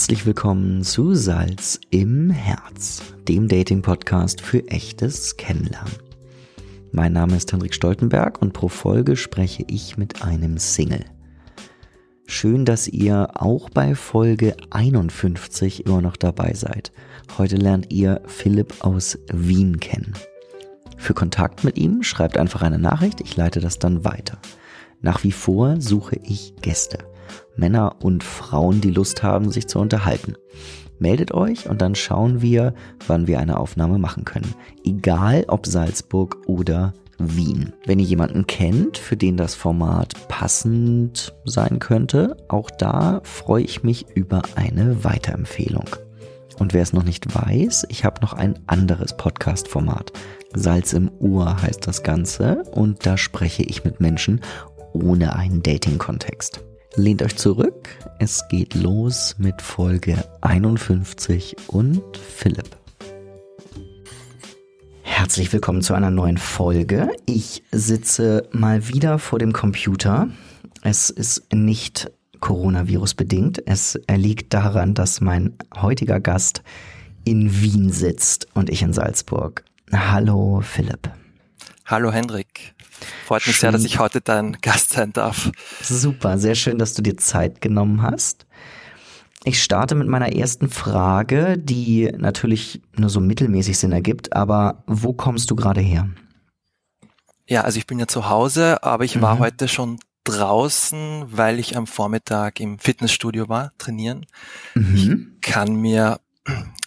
Herzlich willkommen zu Salz im Herz, dem Dating-Podcast für echtes Kennenlernen. Mein Name ist Henrik Stoltenberg und pro Folge spreche ich mit einem Single. Schön, dass ihr auch bei Folge 51 immer noch dabei seid. Heute lernt ihr Philipp aus Wien kennen. Für Kontakt mit ihm schreibt einfach eine Nachricht, ich leite das dann weiter. Nach wie vor suche ich Gäste. Männer und Frauen, die Lust haben, sich zu unterhalten. Meldet euch und dann schauen wir, wann wir eine Aufnahme machen können. Egal ob Salzburg oder Wien. Wenn ihr jemanden kennt, für den das Format passend sein könnte, auch da freue ich mich über eine Weiterempfehlung. Und wer es noch nicht weiß, ich habe noch ein anderes Podcast-Format. Salz im Ohr heißt das Ganze und da spreche ich mit Menschen ohne einen Dating-Kontext. Lehnt euch zurück, es geht los mit Folge 51 und Philipp. Herzlich willkommen zu einer neuen Folge. Ich sitze mal wieder vor dem Computer. Es ist nicht Coronavirus bedingt. Es liegt daran, dass mein heutiger Gast in Wien sitzt und ich in Salzburg. Hallo Philipp. Hallo Hendrik. Freut mich schön. sehr, dass ich heute dein Gast sein darf. Super, sehr schön, dass du dir Zeit genommen hast. Ich starte mit meiner ersten Frage, die natürlich nur so mittelmäßig Sinn ergibt, aber wo kommst du gerade her? Ja, also ich bin ja zu Hause, aber ich mhm. war heute schon draußen, weil ich am Vormittag im Fitnessstudio war, trainieren. Mhm. Ich kann mir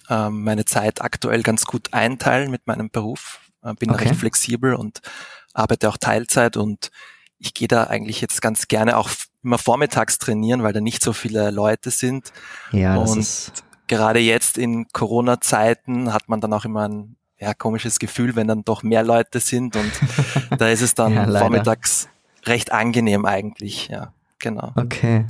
äh, meine Zeit aktuell ganz gut einteilen mit meinem Beruf, bin okay. recht flexibel und arbeite auch Teilzeit und ich gehe da eigentlich jetzt ganz gerne auch immer vormittags trainieren, weil da nicht so viele Leute sind. Ja, das und ist gerade jetzt in Corona-Zeiten hat man dann auch immer ein ja, komisches Gefühl, wenn dann doch mehr Leute sind und da ist es dann ja, vormittags recht angenehm eigentlich, ja. Genau. Okay.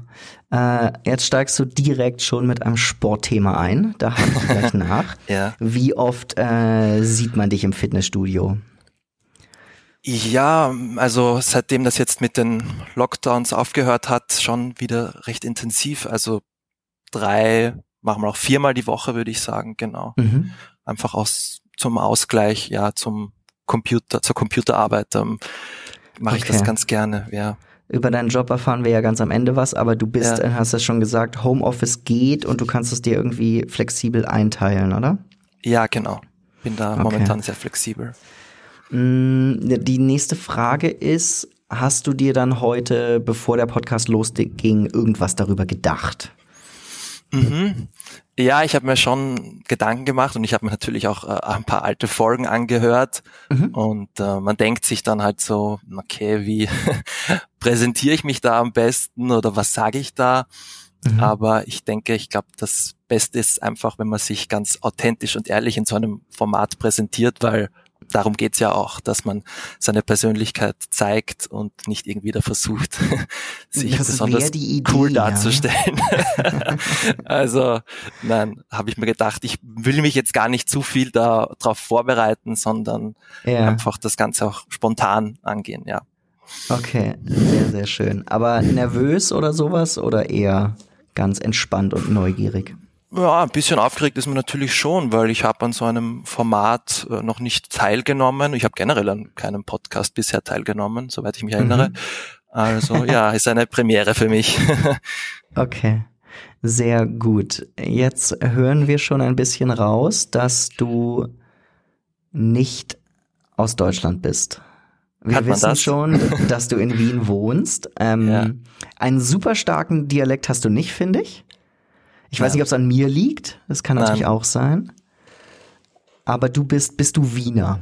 Äh, jetzt steigst du direkt schon mit einem Sportthema ein. Da haken wir gleich nach. ja. Wie oft äh, sieht man dich im Fitnessstudio? Ja, also seitdem das jetzt mit den Lockdowns aufgehört hat, schon wieder recht intensiv. Also drei, machen wir auch viermal die Woche, würde ich sagen, genau. Mhm. Einfach aus zum Ausgleich, ja, zum Computer, zur Computerarbeit ähm, mache okay. ich das ganz gerne, ja. Über deinen Job erfahren wir ja ganz am Ende was, aber du bist, ja. hast es schon gesagt, Homeoffice geht und du kannst es dir irgendwie flexibel einteilen, oder? Ja, genau. Bin da okay. momentan sehr flexibel. Mm, die nächste Frage ist, hast du dir dann heute, bevor der Podcast losging, irgendwas darüber gedacht? Mhm. Ja, ich habe mir schon Gedanken gemacht und ich habe mir natürlich auch äh, ein paar alte Folgen angehört mhm. und äh, man denkt sich dann halt so, okay, wie präsentiere ich mich da am besten oder was sage ich da? Mhm. Aber ich denke, ich glaube, das Beste ist einfach, wenn man sich ganz authentisch und ehrlich in so einem Format präsentiert, weil darum geht's ja auch, dass man seine Persönlichkeit zeigt und nicht irgendwie da versucht, sich das besonders Idee, cool darzustellen. Ja. also, nein, habe ich mir gedacht, ich will mich jetzt gar nicht zu viel darauf vorbereiten, sondern ja. einfach das Ganze auch spontan angehen, ja. Okay, sehr, sehr schön. Aber nervös oder sowas oder eher ganz entspannt und neugierig? Ja, ein bisschen aufgeregt ist man natürlich schon, weil ich habe an so einem Format äh, noch nicht teilgenommen. Ich habe generell an keinem Podcast bisher teilgenommen, soweit ich mich erinnere. Mhm. Also ja, ist eine Premiere für mich. okay, sehr gut. Jetzt hören wir schon ein bisschen raus, dass du nicht aus Deutschland bist. Wir wissen das? schon, dass du in Wien wohnst. Ähm, ja. Einen super starken Dialekt hast du nicht, finde ich. Ich ja. weiß nicht, ob es an mir liegt. Das kann natürlich Nein. auch sein. Aber du bist, bist du Wiener?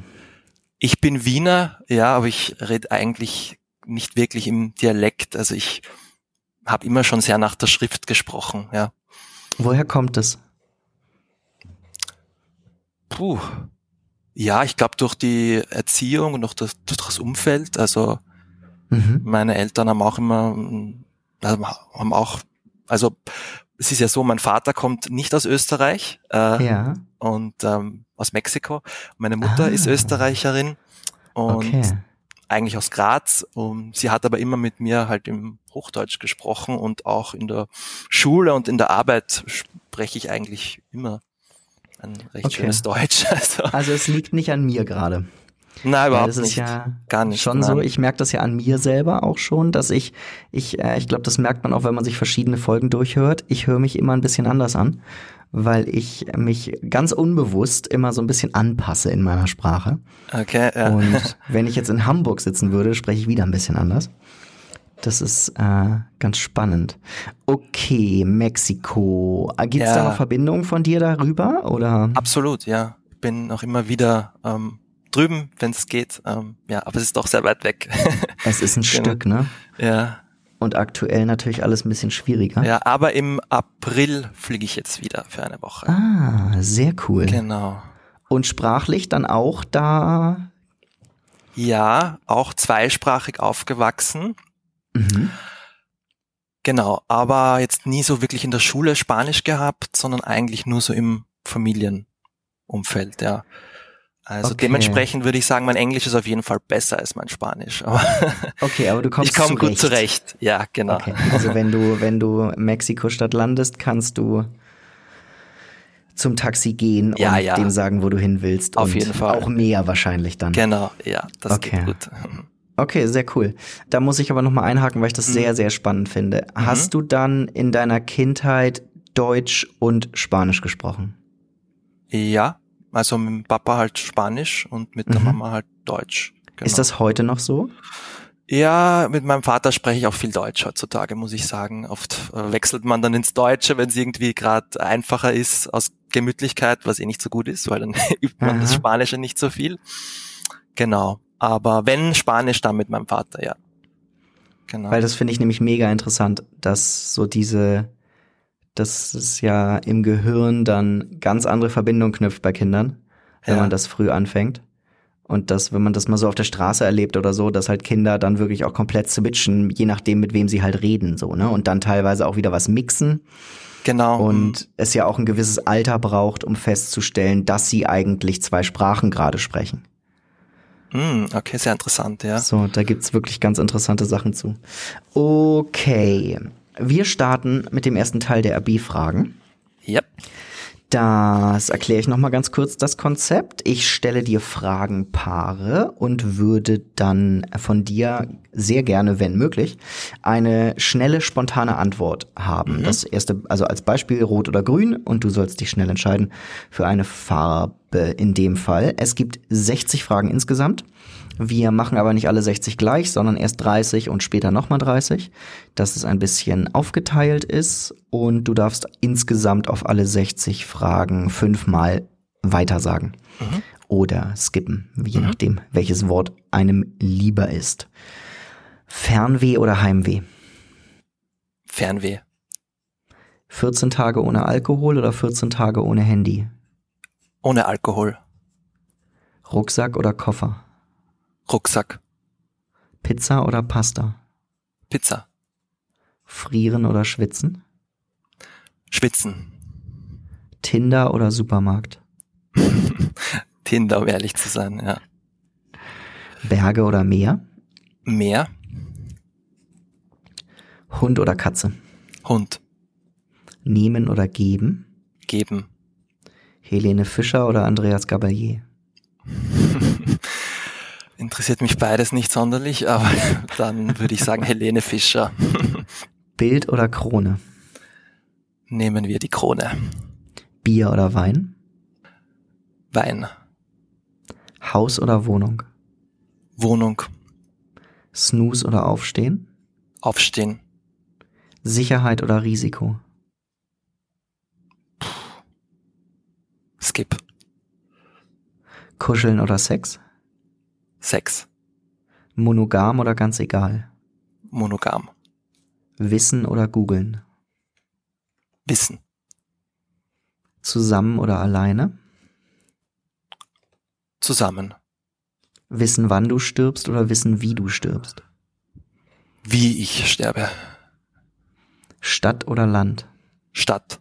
Ich bin Wiener, ja, aber ich rede eigentlich nicht wirklich im Dialekt. Also ich habe immer schon sehr nach der Schrift gesprochen, ja. Woher kommt es? Puh. Ja, ich glaube durch die Erziehung und durch das, durch das Umfeld. Also mhm. meine Eltern haben auch immer, haben auch, also es ist ja so, mein Vater kommt nicht aus Österreich äh, ja. und ähm, aus Mexiko. Meine Mutter ah. ist Österreicherin und okay. eigentlich aus Graz. Und sie hat aber immer mit mir halt im Hochdeutsch gesprochen und auch in der Schule und in der Arbeit spreche ich eigentlich immer ein recht okay. schönes Deutsch. Also. also es liegt nicht an mir gerade. Nein, überhaupt das ist nicht. ja Gar nicht. Schon nein. so, ich merke das ja an mir selber auch schon, dass ich, ich, äh, ich glaube, das merkt man auch, wenn man sich verschiedene Folgen durchhört. Ich höre mich immer ein bisschen anders an, weil ich mich ganz unbewusst immer so ein bisschen anpasse in meiner Sprache. Okay, ja. Und wenn ich jetzt in Hamburg sitzen würde, spreche ich wieder ein bisschen anders. Das ist äh, ganz spannend. Okay, Mexiko. Gibt es Ja. da noch Verbindungen von dir darüber? Oder? Absolut, ja. Bin auch immer wieder ähm, drüben, wenn es geht. Ähm, ja, aber es ist doch sehr weit weg. Es ist ein Genau. Stück, ne? ja, Und aktuell natürlich alles ein bisschen schwieriger. ja, aber im April fliege ich jetzt wieder für eine Woche. Ah, sehr cool. Genau. Und sprachlich dann auch da. Ja, auch zweisprachig aufgewachsen. Mhm. Genau, aber jetzt nie so wirklich in der Schule Spanisch gehabt, sondern eigentlich nur so im Familienumfeld, ja. Also Okay. dementsprechend würde ich sagen, mein Englisch ist auf jeden Fall besser als mein Spanisch. Aber Okay, aber du kommst ich komme gut zurecht. Ja, genau. Okay. Also wenn du, wenn du in Mexiko-Stadt landest, kannst du zum Taxi gehen Ja, und ja. dem sagen, wo du hin willst. Auf und jeden Fall. Auch mehr wahrscheinlich dann. Genau, ja, das Okay. geht gut. Okay, sehr cool. Da muss ich aber nochmal einhaken, weil ich das Mhm. sehr, sehr spannend finde. Hast du dann in deiner Kindheit Deutsch und Spanisch gesprochen? Ja, also mit dem Papa halt Spanisch und mit der Mhm. Mama halt Deutsch. Genau. Ist das heute noch so? Ja, mit meinem Vater spreche ich auch viel Deutsch heutzutage, muss ich sagen. Oft äh, wechselt man dann ins Deutsche, wenn es irgendwie gerade einfacher ist aus Gemütlichkeit, was eh nicht so gut ist, weil dann übt man das Aha. Spanische nicht so viel. Genau. Aber wenn Spanisch, dann mit meinem Vater, ja. Genau. Weil das finde ich nämlich mega interessant, dass so diese, dass es ja im Gehirn dann ganz andere Verbindungen knüpft bei Kindern, wenn Ja. man das früh anfängt. Und dass, wenn man das mal so auf der Straße erlebt oder so, dass halt Kinder dann wirklich auch komplett switchen, je nachdem, mit wem sie halt reden, so, ne? Und dann teilweise auch wieder was mixen. genau. Und es ja auch ein gewisses Alter braucht, um festzustellen, dass sie eigentlich zwei Sprachen gerade sprechen. Mm, okay, sehr interessant, ja. So, da gibt's wirklich ganz interessante Sachen zu. Okay, wir starten mit dem ersten Teil der AB-Fragen. Ja. Das erkläre ich nochmal ganz kurz das Konzept. Ich stelle dir Fragenpaare und würde dann von dir sehr gerne, wenn möglich, eine schnelle, spontane Antwort haben. Das erste, also als Beispiel rot oder grün und du sollst dich schnell entscheiden für eine Farbe in dem Fall. Es gibt 60 Fragen insgesamt. Wir machen aber nicht alle 60 gleich, sondern erst 30 und später nochmal 30, dass es ein bisschen aufgeteilt ist und du darfst insgesamt auf alle 60 Fragen fünfmal weitersagen oder skippen, je nachdem, welches Wort einem lieber ist. Fernweh oder Heimweh? Fernweh. 14 Tage ohne Alkohol oder 14 Tage ohne Handy? Ohne Alkohol. Rucksack oder Koffer? Rucksack. Pizza oder Pasta? Pizza. Frieren oder schwitzen? Schwitzen. Tinder oder Supermarkt? Tinder, um ehrlich zu sein, ja. Berge oder Meer? Meer. Hund oder Katze? Hund. Nehmen oder geben? Geben. Helene Fischer oder Andreas Gabalier? Interessiert mich beides nicht sonderlich, aber dann würde ich sagen Helene Fischer. Bild oder Krone? Nehmen wir die Krone. Bier oder Wein? Wein. Haus oder Wohnung? Wohnung. Snooze oder Aufstehen? Aufstehen. Sicherheit oder Risiko? Skip. Kuscheln oder Sex? Sex. Monogam oder ganz egal? Monogam. Wissen oder googeln? Wissen. Zusammen oder alleine? Zusammen. Wissen, wann du stirbst oder wissen, wie du stirbst? Wie ich sterbe. Stadt oder Land? Stadt.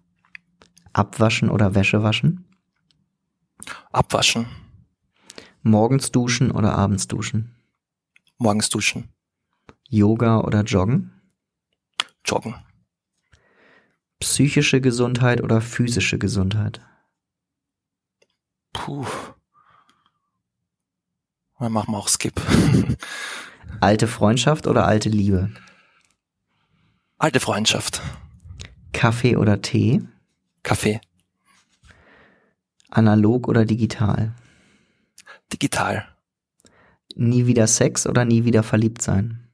Abwaschen oder Wäsche waschen? Abwaschen. Morgens duschen oder abends duschen? Morgens duschen. Yoga oder Joggen? Joggen. Psychische Gesundheit oder physische Gesundheit? Puh. Dann machen wir auch Skip. Alte Freundschaft oder alte Liebe? Alte Freundschaft. Kaffee oder Tee? Kaffee. Analog oder digital? Digital. Nie wieder Sex oder nie wieder verliebt sein?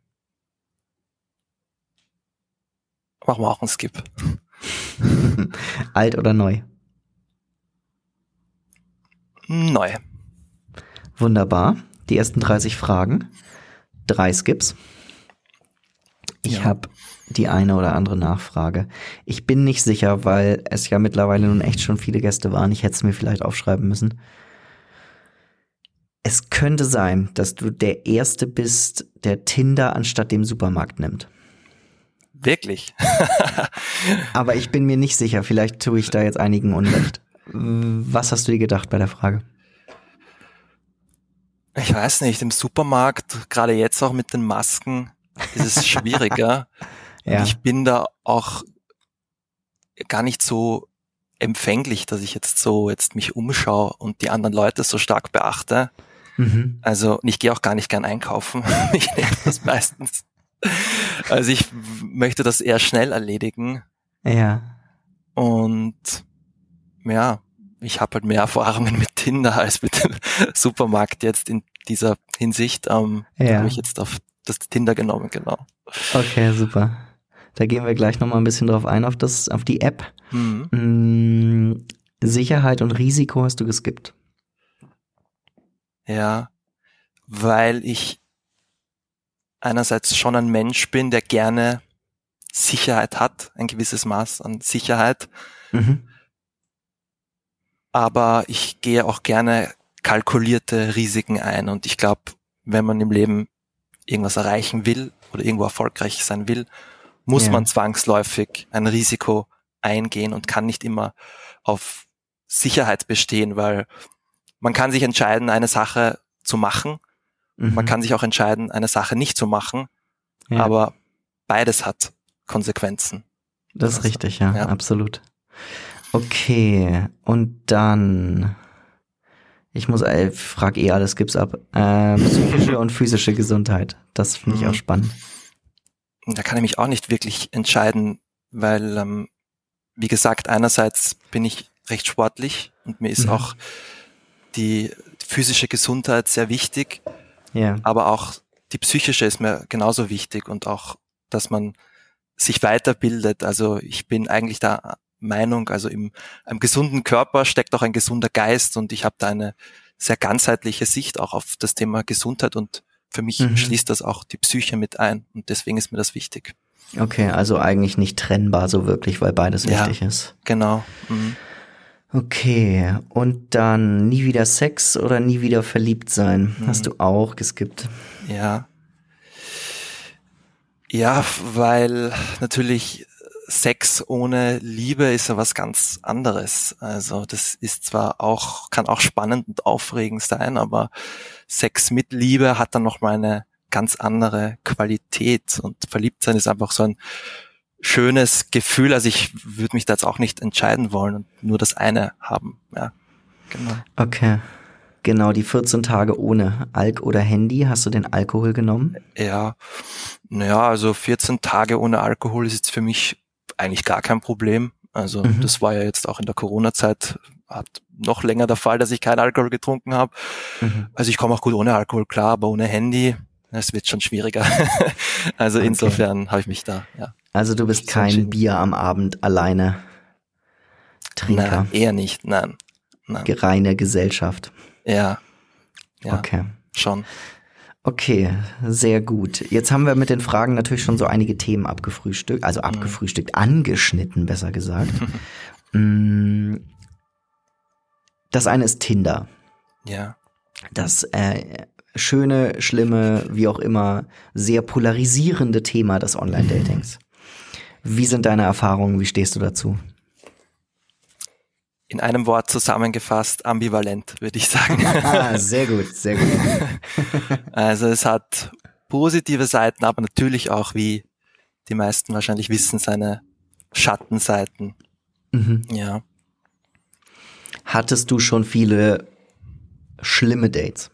Machen wir auch einen Skip. Alt oder neu? Neu. Wunderbar. Die ersten 30 Fragen. Drei Skips. Ich Ja. habe die eine oder andere Nachfrage. Ich bin nicht sicher, weil es ja mittlerweile nun echt schon viele Gäste waren. Ich hätte es mir vielleicht aufschreiben müssen. Es könnte sein, dass du der Erste bist, der Tinder anstatt dem Supermarkt nimmt. Wirklich? Aber ich bin mir nicht sicher. Vielleicht tue ich da jetzt einigen Unrecht. Was hast du dir gedacht bei der Frage? Ich weiß nicht, im Supermarkt, gerade jetzt auch mit den Masken, ist es schwieriger. Ja. Ich bin da auch gar nicht so empfänglich, dass ich jetzt so jetzt mich umschaue und die anderen Leute so stark beachte. Mhm. Also ich gehe auch gar nicht gern einkaufen. Ich nehme das meistens. Also ich möchte das eher schnell erledigen Ja. und ja, ich habe halt mehr Erfahrungen mit Tinder als mit dem Supermarkt jetzt in dieser Hinsicht. Ähm, Ja. habe ich jetzt auf das Tinder genommen, genau. Okay, super. Da gehen wir gleich nochmal ein bisschen drauf ein, auf, das, auf die App. Mhm. Mm, Sicherheit und Risiko hast du geskippt. Ja, weil ich einerseits schon ein Mensch bin, der gerne Sicherheit hat, ein gewisses Maß an Sicherheit, Mhm. aber ich gehe auch gerne kalkulierte Risiken ein und ich glaube, wenn man im Leben irgendwas erreichen will oder irgendwo erfolgreich sein will, muss Ja. man zwangsläufig ein Risiko eingehen und kann nicht immer auf Sicherheit bestehen, weil man kann sich entscheiden, eine Sache zu machen Mhm. Man kann sich auch entscheiden, eine Sache nicht zu machen, ja, aber beides hat Konsequenzen. das ist richtig, ja, ja. absolut. Okay, und dann, ich muss, äh, ich frag eh alles, gibt's ab. Ähm, psychische und physische Gesundheit, das finde ich Mhm. auch spannend. Da kann ich mich auch nicht wirklich entscheiden, weil, ähm, wie gesagt, einerseits bin ich recht sportlich und mir ist Mhm. auch die physische Gesundheit sehr wichtig, Ja, aber auch die psychische ist mir genauso wichtig und auch, dass man sich weiterbildet. Also ich bin eigentlich der Meinung, also im einem gesunden Körper steckt auch ein gesunder Geist und ich habe da eine sehr ganzheitliche Sicht auch auf das Thema Gesundheit und für mich Mhm. schließt das auch die Psyche mit ein und deswegen ist mir das wichtig. okay, also eigentlich nicht trennbar so wirklich, weil beides Ja. wichtig ist. Genau. Mhm. Okay, und dann nie wieder Sex oder nie wieder verliebt sein. Mhm. Hast du auch geskippt. Ja. Ja, weil natürlich Sex ohne Liebe ist ja was ganz anderes. Also das ist zwar auch, kann auch spannend und aufregend sein, aber Sex mit Liebe hat dann nochmal eine ganz andere Qualität und verliebt sein ist einfach so ein schönes Gefühl. Also ich würde mich da jetzt auch nicht entscheiden wollen und nur das eine haben. Ja, genau. Okay. Genau, die 14 Tage ohne Alk oder Handy. Hast du den Alkohol genommen? Ja, naja, also 14 Tage ohne Alkohol ist jetzt für mich eigentlich gar kein Problem. Also Mhm. das war ja jetzt auch in der Corona-Zeit hat noch länger der Fall, dass ich keinen Alkohol getrunken habe. Mhm. Also ich komme auch gut ohne Alkohol klar, aber ohne Handy, es wird schon schwieriger. also Okay. insofern habe ich mich da, ja. Also du bist kein. Bier am Abend alleine Trinker. Nein, eher nicht, nein. Nein. Reine Gesellschaft. Ja. Ja, Okay. schon. Okay, sehr gut. Jetzt haben wir mit den Fragen natürlich schon so einige Themen abgefrühstückt, also Mhm. abgefrühstückt, angeschnitten, besser gesagt. Mm, Das eine ist Tinder. Ja. Das äh, schöne, schlimme, wie auch immer, sehr polarisierende Thema des Online-Datings. Wie sind deine Erfahrungen? Wie stehst du dazu? In einem Wort zusammengefasst, ambivalent, würde ich sagen. Ah, sehr gut, sehr gut. Also es hat positive Seiten, aber natürlich auch, wie die meisten wahrscheinlich wissen, seine Schattenseiten. Mhm. Ja. Hattest du schon viele schlimme Dates?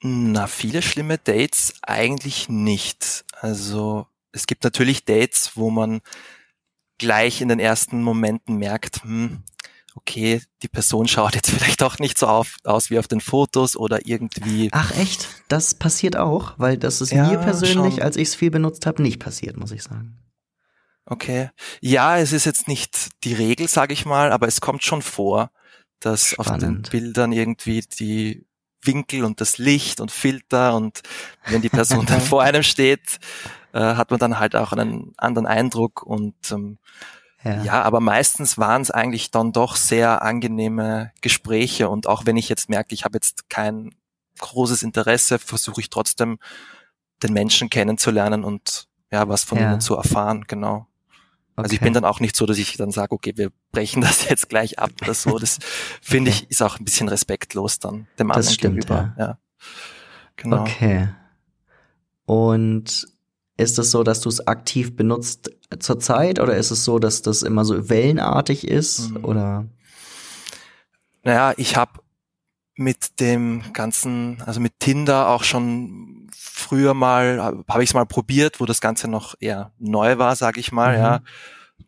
Na, viele schlimme Dates eigentlich nicht. Also es gibt natürlich Dates, wo man gleich in den ersten Momenten merkt, hm, okay, die Person schaut jetzt vielleicht auch nicht so auf, aus wie auf den Fotos oder irgendwie. Ach echt? Das passiert auch, weil das ist ja, mir persönlich, schon. als ich es viel benutzt habe, nicht passiert, muss ich sagen. Okay. Ja, es ist jetzt nicht die Regel, sage ich mal, aber es kommt schon vor, dass Spannend. auf den Bildern irgendwie die Winkel und das Licht und Filter und wenn die Person dann vor einem steht, äh, hat man dann halt auch einen anderen Eindruck und ähm, ja. ja, aber meistens waren es eigentlich dann doch sehr angenehme Gespräche und auch wenn ich jetzt merke, ich habe jetzt kein großes Interesse, versuche ich trotzdem den Menschen kennenzulernen und ja, was von ja. ihnen zu erfahren, genau. Okay. Also ich bin dann auch nicht so, dass ich dann sage, okay, wir brechen das jetzt gleich ab oder so. Das finde okay. ich ist auch ein bisschen respektlos dann dem anderen das stimmt, gegenüber. Ja. ja. Genau. Okay. Und ist es so, dass du es aktiv benutzt zurzeit oder ist es so, dass das immer so wellenartig ist mhm. oder? Naja, ich habe mit dem ganzen, also mit Tinder auch schon früher mal, habe ich es mal probiert, wo das Ganze noch eher neu war, sage ich mal, mhm. ja.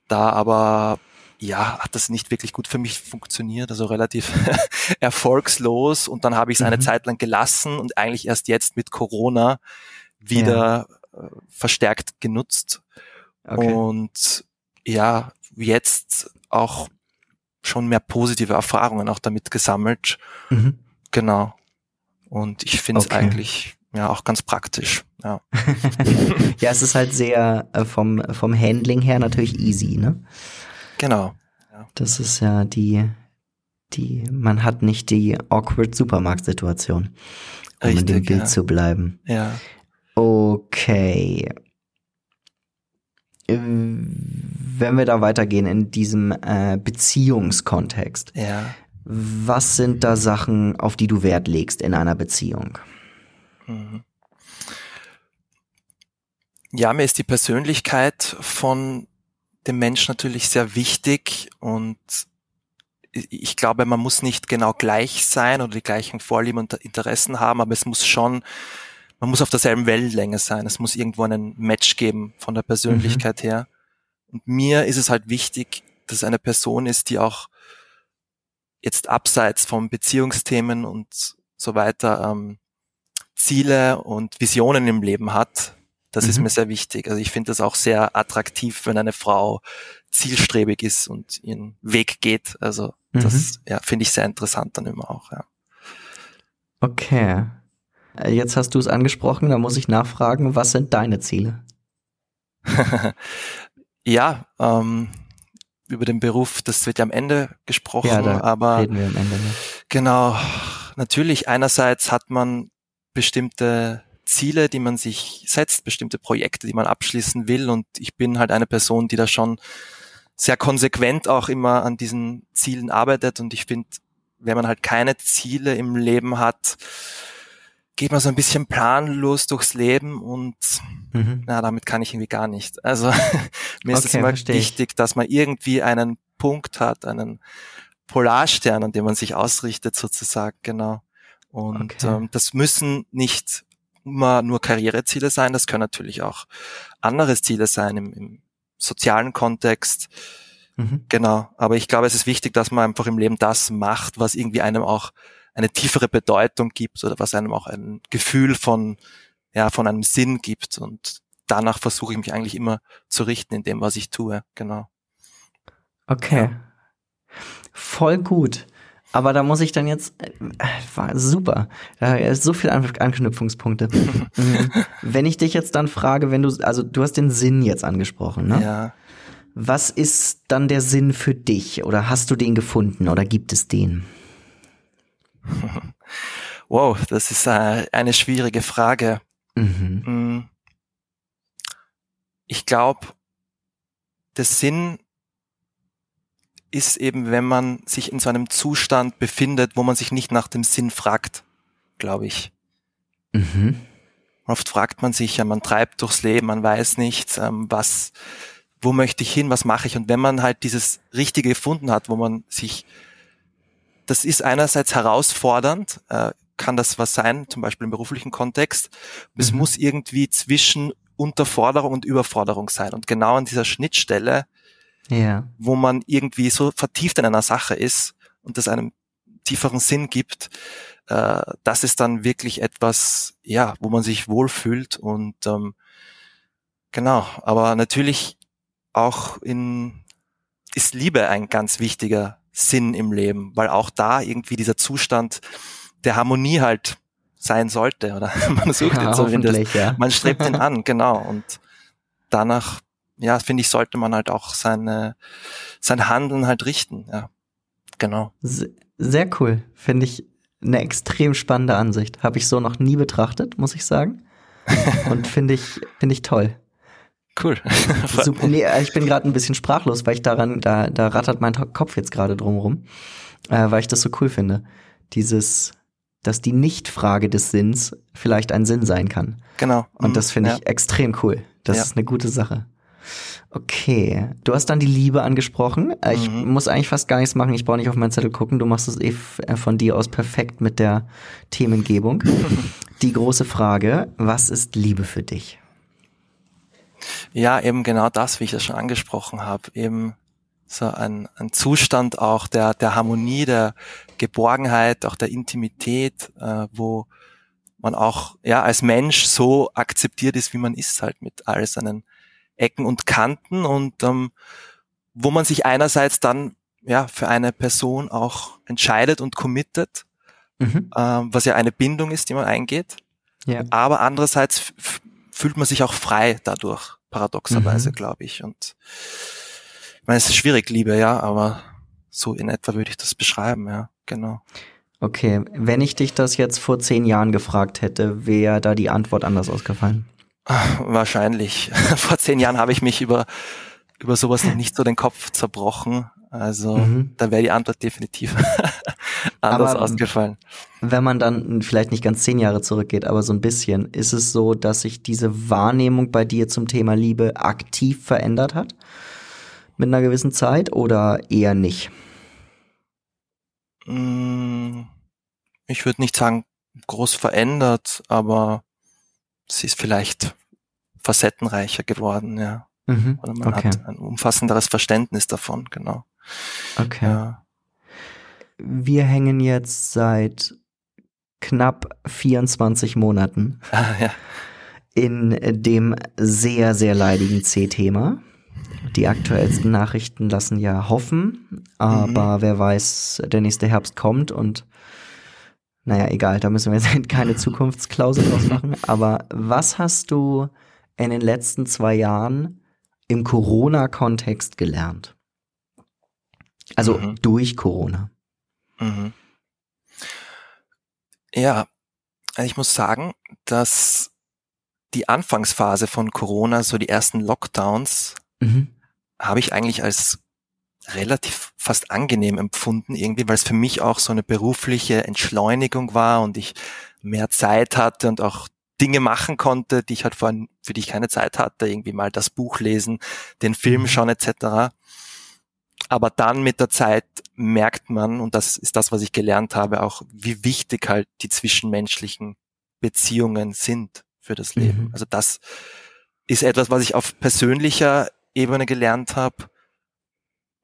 Da aber ja, hat das nicht wirklich gut für mich funktioniert, also relativ erfolgslos und dann habe ich es mhm. eine Zeit lang gelassen und eigentlich erst jetzt mit Corona wieder ja. Äh, verstärkt genutzt. Okay. Und ja, jetzt auch schon mehr positive Erfahrungen auch damit gesammelt. Mhm. Genau. Und ich finde es okay. eigentlich ja auch ganz praktisch. Ja. ja, es ist halt sehr äh, vom, vom Handling her natürlich easy, ne? Genau. Ja. Das ist ja die, die, man hat nicht die awkward Supermarkt-Situation, um Richtig, in dem Bild ja. zu bleiben. Ja. Okay. Wenn wir da weitergehen in diesem äh, Beziehungskontext, ja. was sind da Sachen, auf die du Wert legst in einer Beziehung? Mhm. Ja, mir ist die Persönlichkeit von dem Mensch natürlich sehr wichtig und ich glaube, man muss nicht genau gleich sein oder die gleichen Vorlieben und Interessen haben, aber es muss schon man muss auf derselben Wellenlänge sein. Es muss irgendwo einen Match geben von der Persönlichkeit mhm. her. Und mir ist es halt wichtig, dass es eine Person ist, die auch jetzt abseits von Beziehungsthemen und so weiter ähm, Ziele und Visionen im Leben hat. Das mhm. ist mir sehr wichtig. Also ich finde das auch sehr attraktiv, wenn eine Frau zielstrebig ist und ihren Weg geht. Also das mhm. ja, finde ich sehr interessant dann immer auch. Ja. Okay. Äh, jetzt hast du es angesprochen, da muss ich nachfragen, was sind deine Ziele? ja, ähm, über den Beruf, das wird ja am Ende gesprochen, ja, aber Ende. Ne? Genau, natürlich einerseits hat man bestimmte Ziele, die man sich setzt, bestimmte Projekte, die man abschließen will und ich bin halt eine Person, die da schon sehr konsequent auch immer an diesen Zielen arbeitet und ich finde, wenn man halt keine Ziele im Leben hat, geht man so ein bisschen planlos durchs Leben und mhm. na, damit kann ich irgendwie gar nicht. Also mir ist es immer wichtig, dass man irgendwie einen Punkt hat, einen Polarstern, an dem man sich ausrichtet sozusagen, genau. Und okay. ähm, das müssen nicht immer nur Karriereziele sein, das können natürlich auch andere Ziele sein im, im sozialen Kontext. Mhm. Genau. Aber ich glaube, es ist wichtig, dass man einfach im Leben das macht, was irgendwie einem auch eine tiefere Bedeutung gibt oder was einem auch ein Gefühl von, ja, von einem Sinn gibt. Und danach versuche ich mich eigentlich immer zu richten in dem, was ich tue. Genau. Okay. Ja. Voll gut. Aber da muss ich dann jetzt, äh, war super, da ist so viel An Anknüpfungspunkte. Mhm. wenn ich dich jetzt dann frage, wenn du, also du hast den Sinn jetzt angesprochen, ne? Ja. Was ist dann der Sinn für dich? Oder hast du den gefunden oder gibt es den? Wow, das ist äh, eine schwierige Frage. Mhm. Mm. Ich glaube, der Sinn ist eben, wenn man sich in so einem Zustand befindet, wo man sich nicht nach dem Sinn fragt, glaube ich. Mhm. oft fragt man sich ja, man treibt durchs Leben, man weiß nicht, ähm, was, wo möchte ich hin, was mache ich? Und wenn man halt dieses Richtige gefunden hat, wo man sich, das ist einerseits herausfordernd, äh, kann das was sein, zum Beispiel im beruflichen Kontext. Es mhm. muss irgendwie zwischen Unterforderung und Überforderung sein. Und genau an dieser Schnittstelle, ja. wo man irgendwie so vertieft in einer Sache ist und das einem tieferen Sinn gibt, äh, das ist dann wirklich etwas, ja, wo man sich wohlfühlt und ähm, genau, aber natürlich auch in ist Liebe ein ganz wichtiger Sinn im Leben, weil auch da irgendwie dieser Zustand der Harmonie halt sein sollte oder man sucht ja, ihn zumindest. Ja. Man strebt ihn an, genau. Und danach, ja, finde ich, sollte man halt auch seine, sein Handeln halt richten, ja. Genau. Sehr cool. Finde ich eine extrem spannende Ansicht. Habe ich so noch nie betrachtet, muss ich sagen. Und finde ich, finde ich toll. Cool. Super. Nee, äh, ich bin gerade ein bisschen sprachlos, weil ich daran, da, da rattert mein Kopf jetzt gerade drumherum, äh, weil ich das so cool finde. Dieses, dass die Nichtfrage des Sinns vielleicht ein Sinn sein kann. Genau. Und das finde ich ja. extrem cool. Das ja. ist eine gute Sache. Okay, du hast dann die Liebe angesprochen. Äh, ich mhm. muss eigentlich fast gar nichts machen. Ich brauche nicht auf meinen Zettel gucken. Du machst es eh äh, von dir aus perfekt mit der Themengebung. die große Frage, was ist Liebe für dich? Ja, eben genau das, wie ich das schon angesprochen habe. Eben so ein, ein Zustand auch der, der Harmonie, der Geborgenheit, auch der Intimität, äh, wo man auch ja als Mensch so akzeptiert ist, wie man ist, halt mit all seinen Ecken und Kanten und ähm, wo man sich einerseits dann ja für eine Person auch entscheidet und committet, mhm. ähm, was ja eine Bindung ist, die man eingeht. Ja. Aber andererseits fühlt man sich auch frei dadurch, paradoxerweise, mhm. glaube ich. Und ich meine, es ist schwierig, Liebe, ja, aber so in etwa würde ich das beschreiben, ja, genau. Okay, wenn ich dich das jetzt vor zehn Jahren gefragt hätte, wäre da die Antwort anders ausgefallen? Wahrscheinlich. Vor zehn Jahren habe ich mich über, über sowas noch nicht so den Kopf zerbrochen. Also mhm. da wäre die Antwort definitiv anders aber ausgefallen. Wenn man dann vielleicht nicht ganz zehn Jahre zurückgeht, aber so ein bisschen, ist es so, dass sich diese Wahrnehmung bei dir zum Thema Liebe aktiv verändert hat? Mit einer gewissen Zeit oder eher nicht? Mm, ich würde nicht sagen groß verändert, aber sie ist vielleicht facettenreicher geworden, ja. Mhm, Oder man okay. hat ein umfassenderes Verständnis davon, genau. Okay. Ja. Wir hängen jetzt seit knapp 24 Monaten ah, ja. in dem sehr, sehr leidigen C-Thema. Die aktuellsten Nachrichten lassen ja hoffen, aber mhm. wer weiß, der nächste Herbst kommt und naja, egal, da müssen wir jetzt keine Zukunftsklausel draus machen. Aber was hast du in den letzten zwei Jahren im Corona-Kontext gelernt? Also mhm. durch Corona. Mhm. Ja, ich muss sagen, dass die Anfangsphase von Corona, so die ersten Lockdowns, mhm. habe ich eigentlich als relativ fast angenehm empfunden irgendwie, weil es für mich auch so eine berufliche Entschleunigung war und ich mehr Zeit hatte und auch Dinge machen konnte, die ich halt vorhin, für die ich keine Zeit hatte, irgendwie mal das Buch lesen, den Film mhm. schauen etc. Aber dann mit der Zeit merkt man, und das ist das, was ich gelernt habe, auch wie wichtig halt die zwischenmenschlichen Beziehungen sind für das Leben. Mhm. Also das ist etwas, was ich auf persönlicher Ebene gelernt habe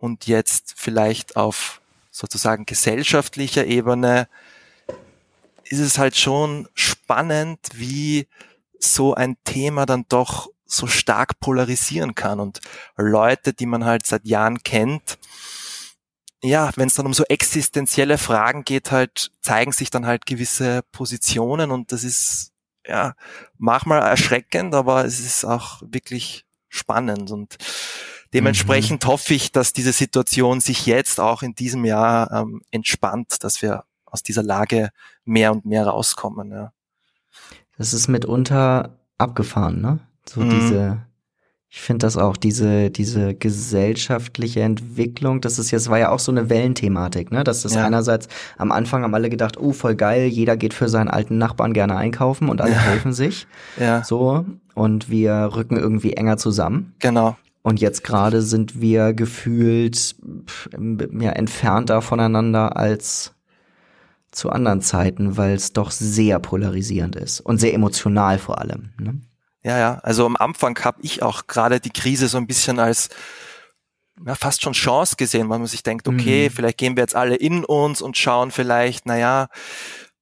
und jetzt vielleicht auf sozusagen gesellschaftlicher Ebene ist es halt schon spannend, wie so ein Thema dann doch so stark polarisieren kann. Und Leute, die man halt seit Jahren kennt, ja, wenn es dann um so existenzielle Fragen geht, halt zeigen sich dann halt gewisse Positionen und das ist ja manchmal erschreckend, aber es ist auch wirklich spannend. Und Dementsprechend mhm. hoffe ich, dass diese Situation sich jetzt auch in diesem Jahr ähm, entspannt, dass wir aus dieser Lage mehr und mehr rauskommen. Ja. Das ist mitunter abgefahren, ne? So mhm. diese, Ich finde das auch, diese, diese gesellschaftliche Entwicklung, das ist jetzt, war ja auch so eine Wellenthematik, ne? Das ist ja. einerseits, am Anfang haben alle gedacht, oh, voll geil, jeder geht für seinen alten Nachbarn gerne einkaufen und alle ja. helfen sich. Ja. So. Und wir rücken irgendwie enger zusammen. Genau. Und jetzt gerade sind wir gefühlt ja, entfernter voneinander als zu anderen Zeiten, weil es doch sehr polarisierend ist und sehr emotional vor allem. Ne? Ja, ja. Also am Anfang habe ich auch gerade die Krise so ein bisschen als ja, fast schon Chance gesehen, weil man sich denkt, okay, mhm. vielleicht gehen wir jetzt alle in uns und schauen vielleicht, naja,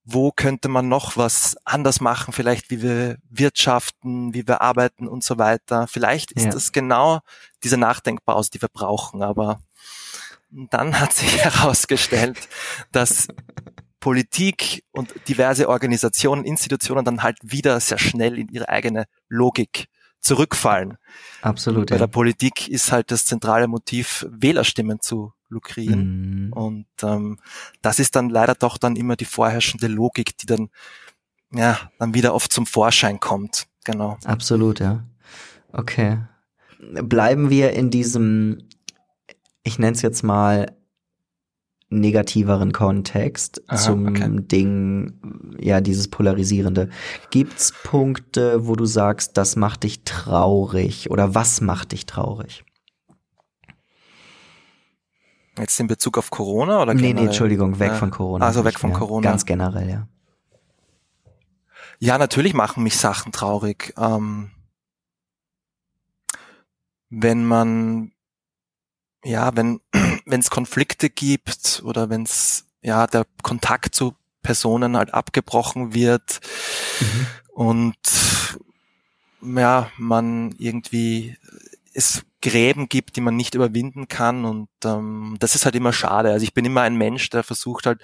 wo könnte man noch was anders machen, vielleicht wie wir wirtschaften, wie wir arbeiten und so weiter. Vielleicht ist ja. das genau diese Nachdenkpause, die wir brauchen, aber dann hat sich herausgestellt, dass Politik und diverse Organisationen, Institutionen dann halt wieder sehr schnell in ihre eigene Logik zurückfallen. Absolut. Bei ja. der Politik ist halt das zentrale Motiv, Wählerstimmen zu lukrieren. Mhm. Und ähm, das ist dann leider doch dann immer die vorherrschende Logik, die dann ja dann wieder oft zum Vorschein kommt. Genau. Absolut, ja. Okay. Bleiben wir in diesem, ich nenne es jetzt mal negativeren Kontext Aha, zum okay. Ding, ja, dieses Polarisierende. Gibt's Punkte, wo du sagst, das macht dich traurig oder was macht dich traurig? Jetzt in Bezug auf Corona oder generell? Nee, nee, Entschuldigung, weg ja. von Corona. Also weg von ja, Corona. Ganz generell, ja. Ja, natürlich machen mich Sachen traurig. Ähm, wenn man ja, wenn wenn es Konflikte gibt oder wenn es ja der Kontakt zu Personen halt abgebrochen wird mhm. und ja, man irgendwie es Gräben gibt, die man nicht überwinden kann und ähm, das ist halt immer schade. Also ich bin immer ein Mensch, der versucht halt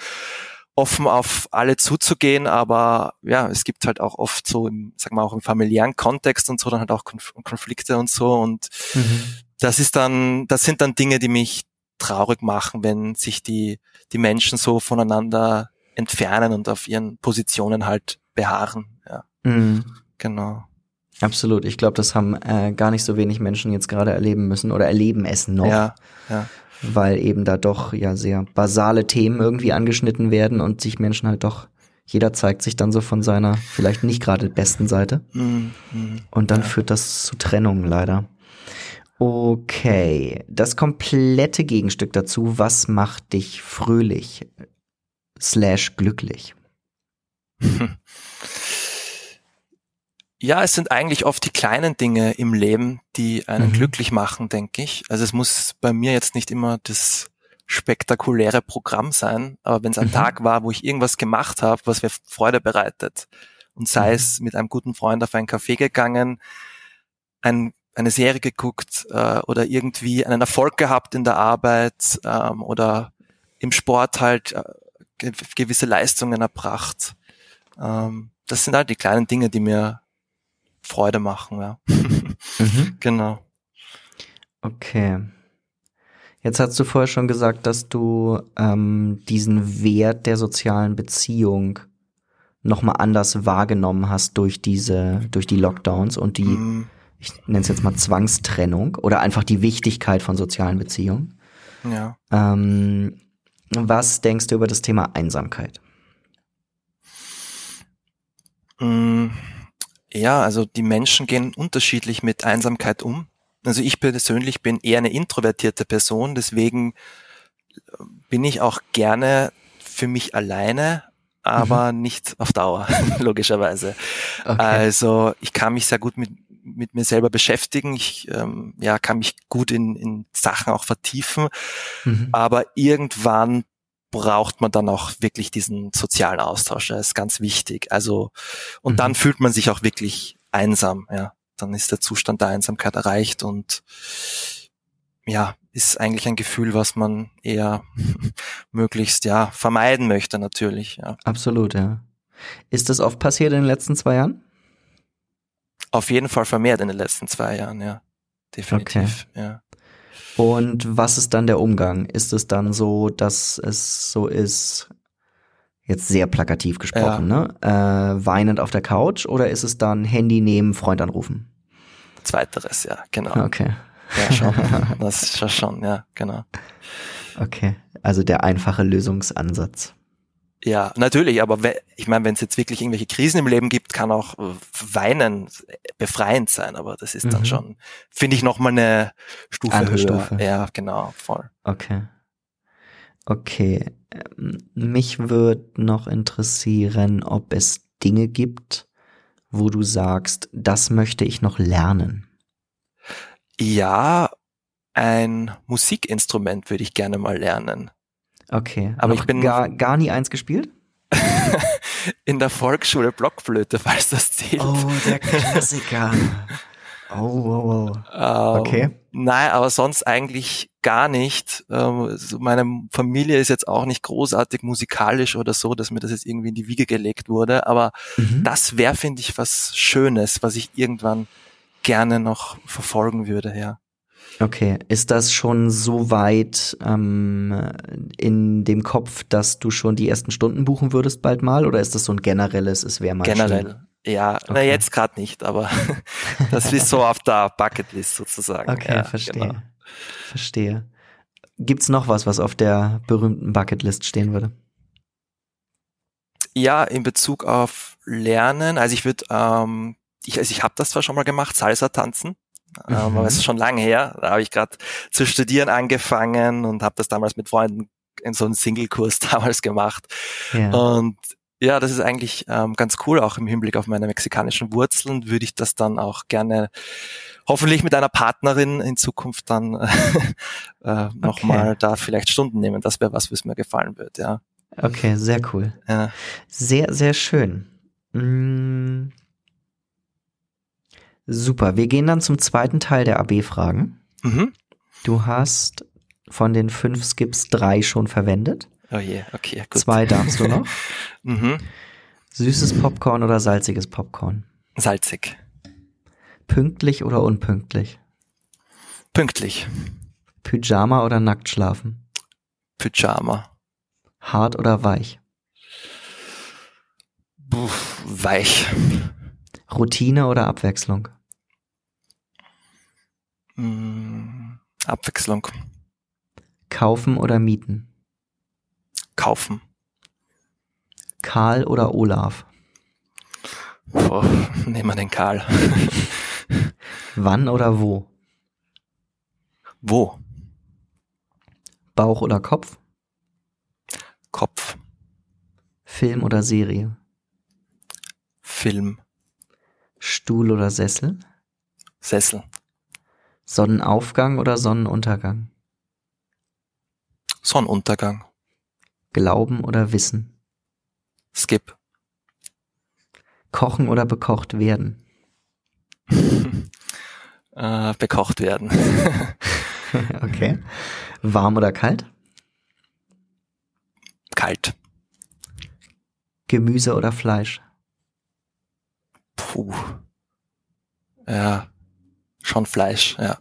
offen auf alle zuzugehen, aber ja, es gibt halt auch oft so im, sag mal auch im familiären Kontext und so dann halt auch Konf Konflikte und so und mhm das ist dann, das sind dann Dinge, die mich traurig machen, wenn sich die, die Menschen so voneinander entfernen und auf ihren Positionen halt beharren. Ja. Mhm. Genau. Absolut. Ich glaube, das haben äh, gar nicht so wenig Menschen jetzt gerade erleben müssen oder erleben es noch. Ja, ja. Weil eben da doch ja sehr basale Themen irgendwie angeschnitten werden und sich Menschen halt doch, jeder zeigt sich dann so von seiner vielleicht nicht gerade besten Seite. Mhm. mhm. Und dann ja. führt das zu Trennungen leider. Okay, das komplette Gegenstück dazu, was macht dich fröhlich slash glücklich? Ja, es sind eigentlich oft die kleinen Dinge im Leben, die einen mhm. glücklich machen, denke ich. Also es muss bei mir jetzt nicht immer das spektakuläre Programm sein, aber wenn es ein mhm. Tag war, wo ich irgendwas gemacht habe, was mir Freude bereitet, und sei mhm. es mit einem guten Freund auf einen Café gegangen, ein eine Serie geguckt äh, oder irgendwie einen Erfolg gehabt in der Arbeit ähm, oder im Sport halt äh, gewisse Leistungen erbracht. Ähm, das sind halt die kleinen Dinge, die mir Freude machen, ja. mhm. Genau. Okay. Jetzt hast du vorher schon gesagt, dass du ähm, diesen Wert der sozialen Beziehung nochmal anders wahrgenommen hast durch diese, durch die Lockdowns und die mm ich nenne es jetzt mal Zwangstrennung oder einfach die Wichtigkeit von sozialen Beziehungen. Ja. Ähm, was denkst du über das Thema Einsamkeit? Mm, ja, also die Menschen gehen unterschiedlich mit Einsamkeit um. Also ich persönlich bin eher eine introvertierte Person, deswegen bin ich auch gerne für mich alleine, aber mhm. nicht auf Dauer, logischerweise. Okay. Also ich kann mich sehr gut mit mit mir selber beschäftigen. Ich ähm, ja, kann mich gut in, in Sachen auch vertiefen. Mhm. Aber irgendwann braucht man dann auch wirklich diesen sozialen Austausch. Das ist ganz wichtig. Also, und mhm. dann fühlt man sich auch wirklich einsam, ja. Dann ist der Zustand der Einsamkeit erreicht und ja, ist eigentlich ein Gefühl, was man eher möglichst ja vermeiden möchte natürlich. Ja. Absolut, ja. Ist das oft passiert in den letzten zwei Jahren? Auf jeden Fall vermehrt in den letzten zwei Jahren, ja. Definitiv, okay. ja. Und was ist dann der Umgang? Ist es dann so, dass es so ist, jetzt sehr plakativ gesprochen, ja. ne? Äh, weinend auf der Couch oder ist es dann Handy nehmen, Freund anrufen? Zweiteres, ja, genau. Okay. Ja, schon. Das ist schon, ja, genau. Okay, also der einfache Lösungsansatz. Ja, natürlich, aber ich meine, wenn es jetzt wirklich irgendwelche Krisen im Leben gibt, kann auch Weinen befreiend sein, aber das ist dann mhm. schon, finde ich, nochmal eine Stufe Andere höher. Stufe. Ja, genau, voll. Okay. Okay. Ähm, mich würde noch interessieren, ob es Dinge gibt, wo du sagst, das möchte ich noch lernen. Ja, ein Musikinstrument würde ich gerne mal lernen. Okay, aber ich bin gar, gar nie eins gespielt? in der Volksschule Blockflöte, falls das zählt. Oh, der Klassiker. oh, wow, wow. Ähm, okay. Nein, aber sonst eigentlich gar nicht. Ähm, meine Familie ist jetzt auch nicht großartig musikalisch oder so, dass mir das jetzt irgendwie in die Wiege gelegt wurde. Aber mhm. das wäre, finde ich, was Schönes, was ich irgendwann gerne noch verfolgen würde, ja. Okay, ist das schon so weit ähm, in dem Kopf, dass du schon die ersten Stunden buchen würdest bald mal, oder ist das so ein generelles, es wäre mal Generell, schön? ja, okay. na jetzt gerade nicht, aber das ist so auf der Bucketlist sozusagen. Okay, ja, verstehe, genau. verstehe. Gibt's noch was, was auf der berühmten Bucketlist stehen würde? Ja, in Bezug auf Lernen, also ich würde, ähm, ich, also ich habe das zwar schon mal gemacht, Salsa tanzen, ähm, mhm. aber es ist schon lange her. Da habe ich gerade zu studieren angefangen und habe das damals mit Freunden in so einem Single-Kurs damals gemacht. Ja. Und ja, das ist eigentlich ähm, ganz cool, auch im Hinblick auf meine mexikanischen Wurzeln würde ich das dann auch gerne hoffentlich mit einer Partnerin in Zukunft dann äh, nochmal okay. da vielleicht Stunden nehmen. Das wäre was, was mir gefallen wird, ja. Okay, sehr cool. Ja. Sehr, sehr schön. Mm. Super, wir gehen dann zum zweiten Teil der AB-Fragen. Mhm. Du hast von den fünf Skips drei schon verwendet. Oh je, okay, gut. Zwei darfst du noch. mhm. Süßes Popcorn oder salziges Popcorn? Salzig. Pünktlich oder unpünktlich? Pünktlich. Pyjama oder nackt schlafen? Pyjama. Hart oder weich? Puh, weich. Routine oder Abwechslung? Mm, Abwechslung. Kaufen oder mieten? Kaufen. Karl oder Olaf? Oh, nehmen wir den Karl. Wann oder wo? Wo? Bauch oder Kopf? Kopf. Film oder Serie? Film. Stuhl oder Sessel? Sessel. Sonnenaufgang oder Sonnenuntergang? Sonnenuntergang. Glauben oder Wissen? Skip. Kochen oder bekocht werden? äh, bekocht werden. okay. Warm oder kalt? Kalt. Gemüse oder Fleisch? Puh. Ja, schon Fleisch, ja.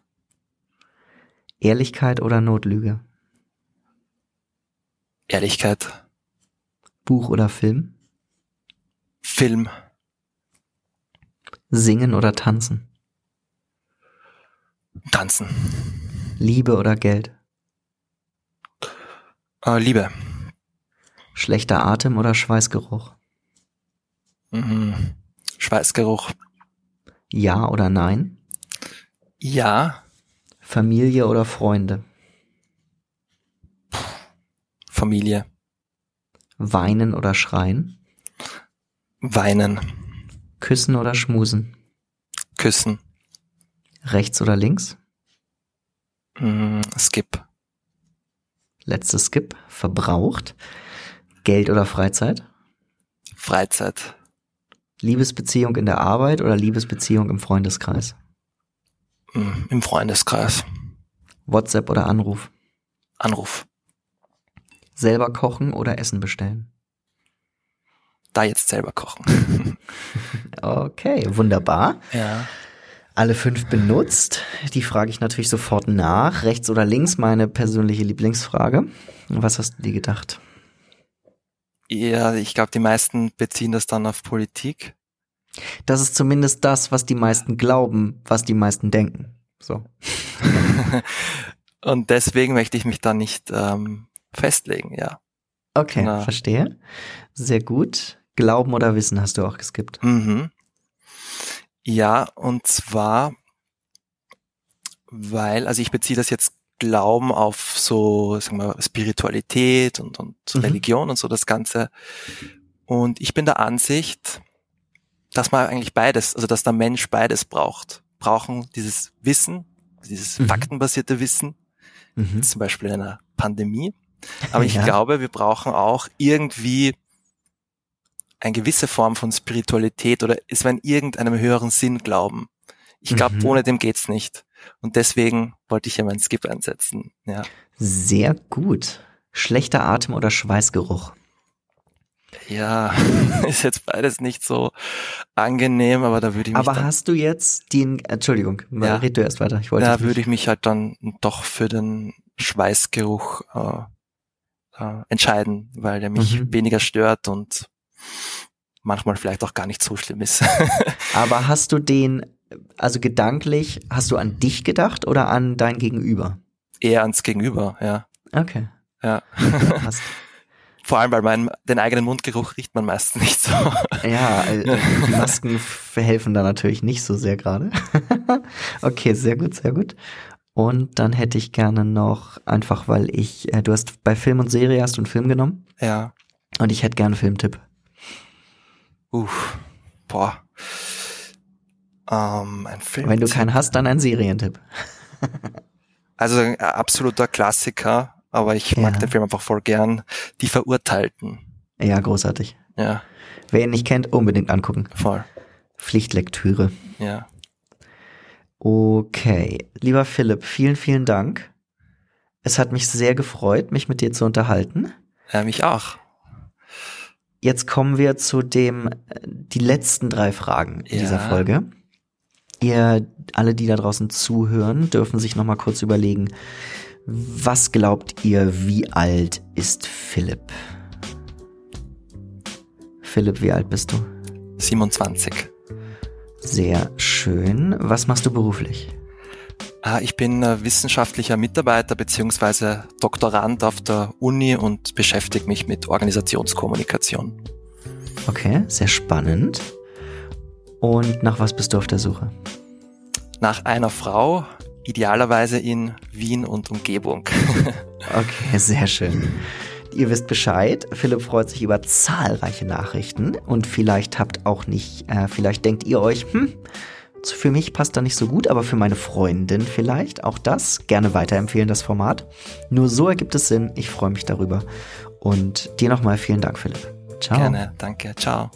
Ehrlichkeit oder Notlüge? Ehrlichkeit. Buch oder Film? Film. Singen oder tanzen? Tanzen. Liebe oder Geld? Äh, Liebe. Schlechter Atem oder Schweißgeruch? Mhm. Schweißgeruch. Ja oder nein? Ja. Familie oder Freunde? Familie. Weinen oder schreien? Weinen. Küssen oder schmusen? Küssen. Rechts oder links? Mm, skip. Letztes Skip. Verbraucht. Geld oder Freizeit? Freizeit. Liebesbeziehung in der Arbeit oder Liebesbeziehung im Freundeskreis? Mm, Im Freundeskreis. WhatsApp oder Anruf? Anruf. Selber kochen oder Essen bestellen? Da jetzt selber kochen. okay, wunderbar. Ja. Alle fünf benutzt. Die frage ich natürlich sofort nach. Rechts oder links, meine persönliche Lieblingsfrage. Was hast du dir gedacht? Ja, ich glaube, die meisten beziehen das dann auf Politik. Das ist zumindest das, was die meisten glauben, was die meisten denken. So. Und deswegen möchte ich mich da nicht ähm, festlegen, ja. Okay, Na. verstehe. Sehr gut. Glauben oder Wissen hast du auch geskippt. Mhm. Ja, und zwar, weil, also ich beziehe das jetzt Glauben auf so, sagen wir, Spiritualität und, und mhm. Religion und so das Ganze. Und ich bin der Ansicht, dass man eigentlich beides, also dass der Mensch beides braucht. Brauchen dieses Wissen, dieses mhm. faktenbasierte Wissen, mhm. zum Beispiel in einer Pandemie. Aber ich ja. glaube, wir brauchen auch irgendwie eine gewisse Form von Spiritualität oder es war in irgendeinem höheren Sinn glauben. Ich glaube, mhm. ohne dem geht's nicht. Und deswegen wollte ich ja meinen Skip einsetzen. Ja. Sehr gut. Schlechter Atem oder Schweißgeruch? Ja, ist jetzt beides nicht so angenehm, aber da würde ich mich. Aber hast du jetzt den, Entschuldigung, ja, red du erst weiter. Ich wollte da würde ich mich halt dann doch für den Schweißgeruch äh, äh, entscheiden, weil der mich mhm. weniger stört und manchmal vielleicht auch gar nicht so schlimm ist. aber hast du den, also gedanklich, hast du an dich gedacht oder an dein Gegenüber? Eher ans Gegenüber, ja. Okay. Ja. Passt. Vor allem, weil man den eigenen Mundgeruch riecht man meistens nicht so. Ja, äh, die Masken verhelfen da natürlich nicht so sehr gerade. okay, sehr gut, sehr gut. Und dann hätte ich gerne noch, einfach weil ich, äh, du hast bei Film und Serie hast du einen Film genommen. Ja. Und ich hätte gerne einen Filmtipp. Uff, boah. Ähm, ein Film. Wenn du keinen hast, dann ein Serientipp. also ein absoluter Klassiker aber ich mag ja. den Film einfach voll gern. Die Verurteilten. Ja, großartig. Ja. Wer ihn nicht kennt, unbedingt angucken. Voll. Pflichtlektüre. Ja. Okay. Lieber Philipp, vielen, vielen Dank. Es hat mich sehr gefreut, mich mit dir zu unterhalten. Ja, mich auch. Jetzt kommen wir zu dem, die letzten drei Fragen ja. dieser Folge. Ihr, alle, die da draußen zuhören, dürfen sich nochmal kurz überlegen, was glaubt ihr, wie alt ist Philipp? Philipp, wie alt bist du? 27. Sehr schön. Was machst du beruflich? Ah, ich bin äh, wissenschaftlicher Mitarbeiter bzw. Doktorand auf der Uni und beschäftige mich mit Organisationskommunikation. Okay, sehr spannend. Und nach was bist du auf der Suche? Nach einer Frau, idealerweise in Wien und Umgebung. okay, sehr schön. Ihr wisst Bescheid. Philipp freut sich über zahlreiche Nachrichten und vielleicht habt auch nicht, äh, vielleicht denkt ihr euch, hm, für mich passt da nicht so gut, aber für meine Freundin vielleicht. Auch das gerne weiterempfehlen, das Format. Nur so ergibt es Sinn. Ich freue mich darüber. Und dir nochmal vielen Dank, Philipp. Ciao. Gerne, danke. Ciao.